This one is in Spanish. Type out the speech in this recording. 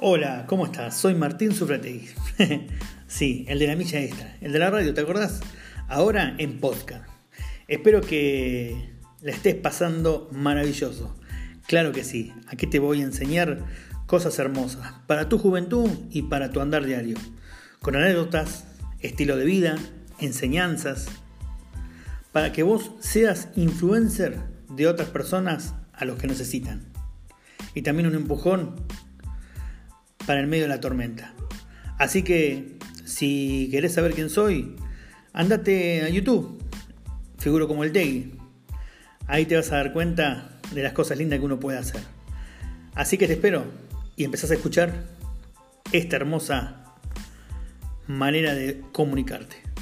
Hola, ¿cómo estás? Soy Martín Sufrategui. sí, el de la milla extra, el de la radio, ¿te acordás? Ahora en podcast. Espero que la estés pasando maravilloso. Claro que sí, aquí te voy a enseñar cosas hermosas para tu juventud y para tu andar diario. Con anécdotas, estilo de vida, enseñanzas, para que vos seas influencer de otras personas a los que necesitan. Y también un empujón para el medio de la tormenta. Así que si querés saber quién soy, andate a YouTube, figuro como el Tegui. Ahí te vas a dar cuenta de las cosas lindas que uno puede hacer. Así que te espero y empezás a escuchar esta hermosa manera de comunicarte.